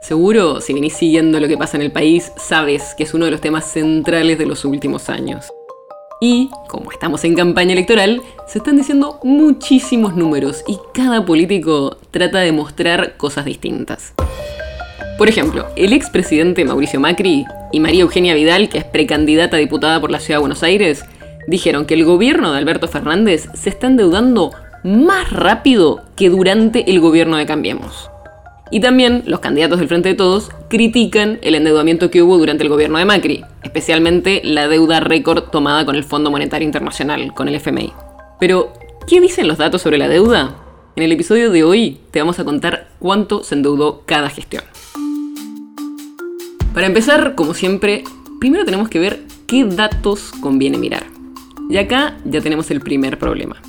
Seguro, si venís siguiendo lo que pasa en el país, sabes que es uno de los temas centrales de los últimos años. Y, como estamos en campaña electoral, se están diciendo muchísimos números y cada político trata de mostrar cosas distintas. Por ejemplo, el expresidente Mauricio Macri y María Eugenia Vidal, que es precandidata a diputada por la Ciudad de Buenos Aires, dijeron que el gobierno de Alberto Fernández se está endeudando más rápido que durante el gobierno de Cambiemos. Y también los candidatos del Frente de Todos critican el endeudamiento que hubo durante el gobierno de Macri, especialmente la deuda récord tomada con el Fondo Monetario Internacional, con el FMI. Pero, ¿qué dicen los datos sobre la deuda? En el episodio de hoy te vamos a contar cuánto se endeudó cada gestión. Para empezar, como siempre, primero tenemos que ver qué datos conviene mirar. Y acá ya tenemos el primer problema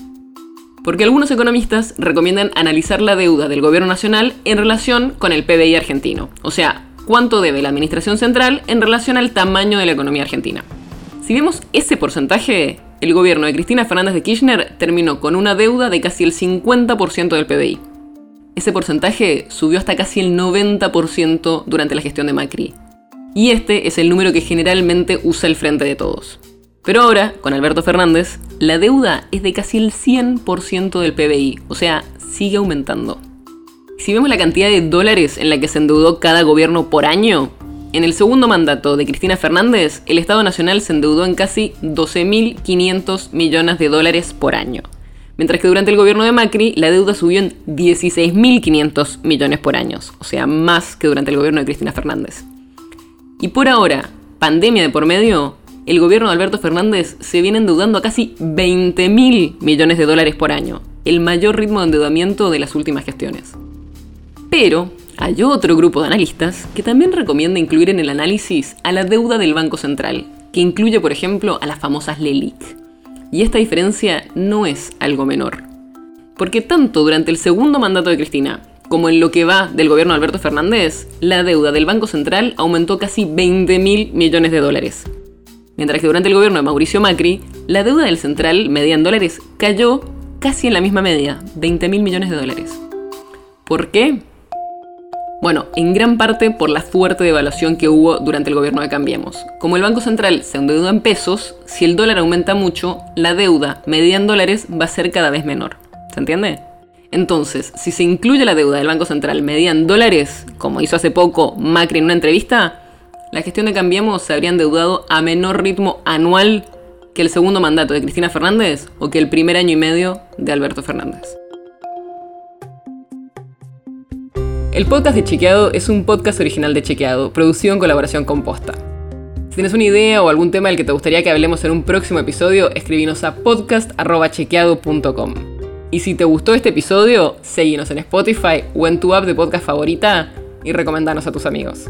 porque algunos economistas recomiendan analizar la deuda del gobierno nacional en relación con el PBI argentino, o sea, cuánto debe la administración central en relación al tamaño de la economía argentina. Si vemos ese porcentaje, el gobierno de Cristina Fernández de Kirchner terminó con una deuda de casi el 50% del PBI. Ese porcentaje subió hasta casi el 90% durante la gestión de Macri. Y este es el número que generalmente usa el Frente de Todos. Pero ahora, con Alberto Fernández, la deuda es de casi el 100% del PBI, o sea, sigue aumentando. Si vemos la cantidad de dólares en la que se endeudó cada gobierno por año, en el segundo mandato de Cristina Fernández, el Estado Nacional se endeudó en casi 12.500 millones de dólares por año. Mientras que durante el gobierno de Macri, la deuda subió en 16.500 millones por año, o sea, más que durante el gobierno de Cristina Fernández. Y por ahora, pandemia de por medio, el gobierno de Alberto Fernández se viene endeudando a casi 20 mil millones de dólares por año, el mayor ritmo de endeudamiento de las últimas gestiones. Pero hay otro grupo de analistas que también recomienda incluir en el análisis a la deuda del Banco Central, que incluye, por ejemplo, a las famosas LELIC. Y esta diferencia no es algo menor. Porque tanto durante el segundo mandato de Cristina como en lo que va del gobierno de Alberto Fernández, la deuda del Banco Central aumentó casi 20 mil millones de dólares, mientras que durante el gobierno de Mauricio Macri, la deuda del central medida en dólares cayó casi en la misma media, 20 mil millones de dólares. ¿Por qué? Bueno, en gran parte por la fuerte devaluación que hubo durante el gobierno de Cambiemos. Como el Banco Central se endeudó en pesos, si el dólar aumenta mucho, la deuda medida en dólares va a ser cada vez menor. ¿Se entiende? Entonces, si se incluye la deuda del Banco Central medida en dólares, como hizo hace poco Macri en una entrevista, la gestión de Cambiemos se habría endeudado a menor ritmo anual que el segundo mandato de Cristina Fernández o que el primer año y medio de Alberto Fernández. El podcast de Chequeado es un podcast original de Chequeado, producido en colaboración con Posta. Si tienes una idea o algún tema del que te gustaría que hablemos en un próximo episodio, escribinos a podcast.chequeado.com. Y si te gustó este episodio, seguinos en Spotify o en tu app de podcast favorita y recomendanos a tus amigos.